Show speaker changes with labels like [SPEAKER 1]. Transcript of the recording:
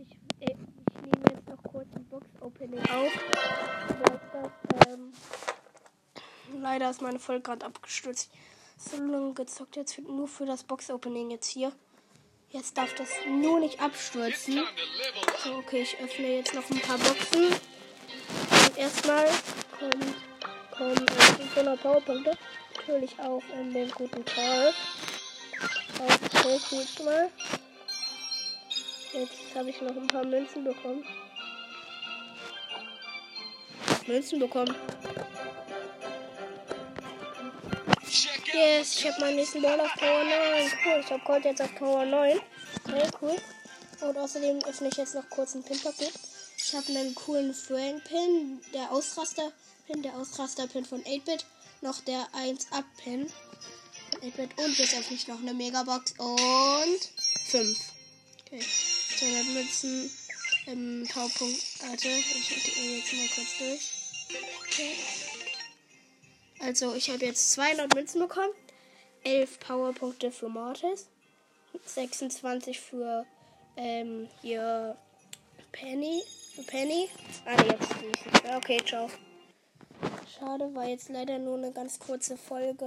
[SPEAKER 1] ich, äh, ich nehme jetzt noch kurz ein Box-Opening auf. Ähm, leider ist meine Folge gerade abgestürzt. So lange gezockt jetzt für, nur für das Box-Opening jetzt hier. Jetzt darf das nur nicht abstürzen. So, okay, ich öffne jetzt noch ein paar Boxen. Und erstmal kommen, kommen äh, 500 Powerpunkte. Natürlich auch in den guten Call. Okay, gut mal. Jetzt habe ich noch ein paar Münzen bekommen. Münzen bekommen. Yes, ich habe meinen nächsten Ball auf Tower 9. Cool, ich habe Gold jetzt auf Tower 9. Okay, cool. Und außerdem öffne ich jetzt noch kurz ein Pin-Paket. Ich habe einen coolen Frank-Pin, der Ausraster-Pin, der Ausraster-Pin von 8-Bit, noch der 1-Up-Pin. 8-Bit und jetzt öffne ich noch eine Megabox und 5. Okay, 200 Münzen, ähm, Powerpunkt, warte, ich gehe jetzt mal kurz durch. Okay. Also, ich habe jetzt 200 Münzen bekommen. 11 Powerpunkte für Mortis. 26 für ähm, hier Penny. Für Penny. Ah, ne, jetzt nicht. Okay, ciao. Schade, war jetzt leider nur eine ganz kurze Folge.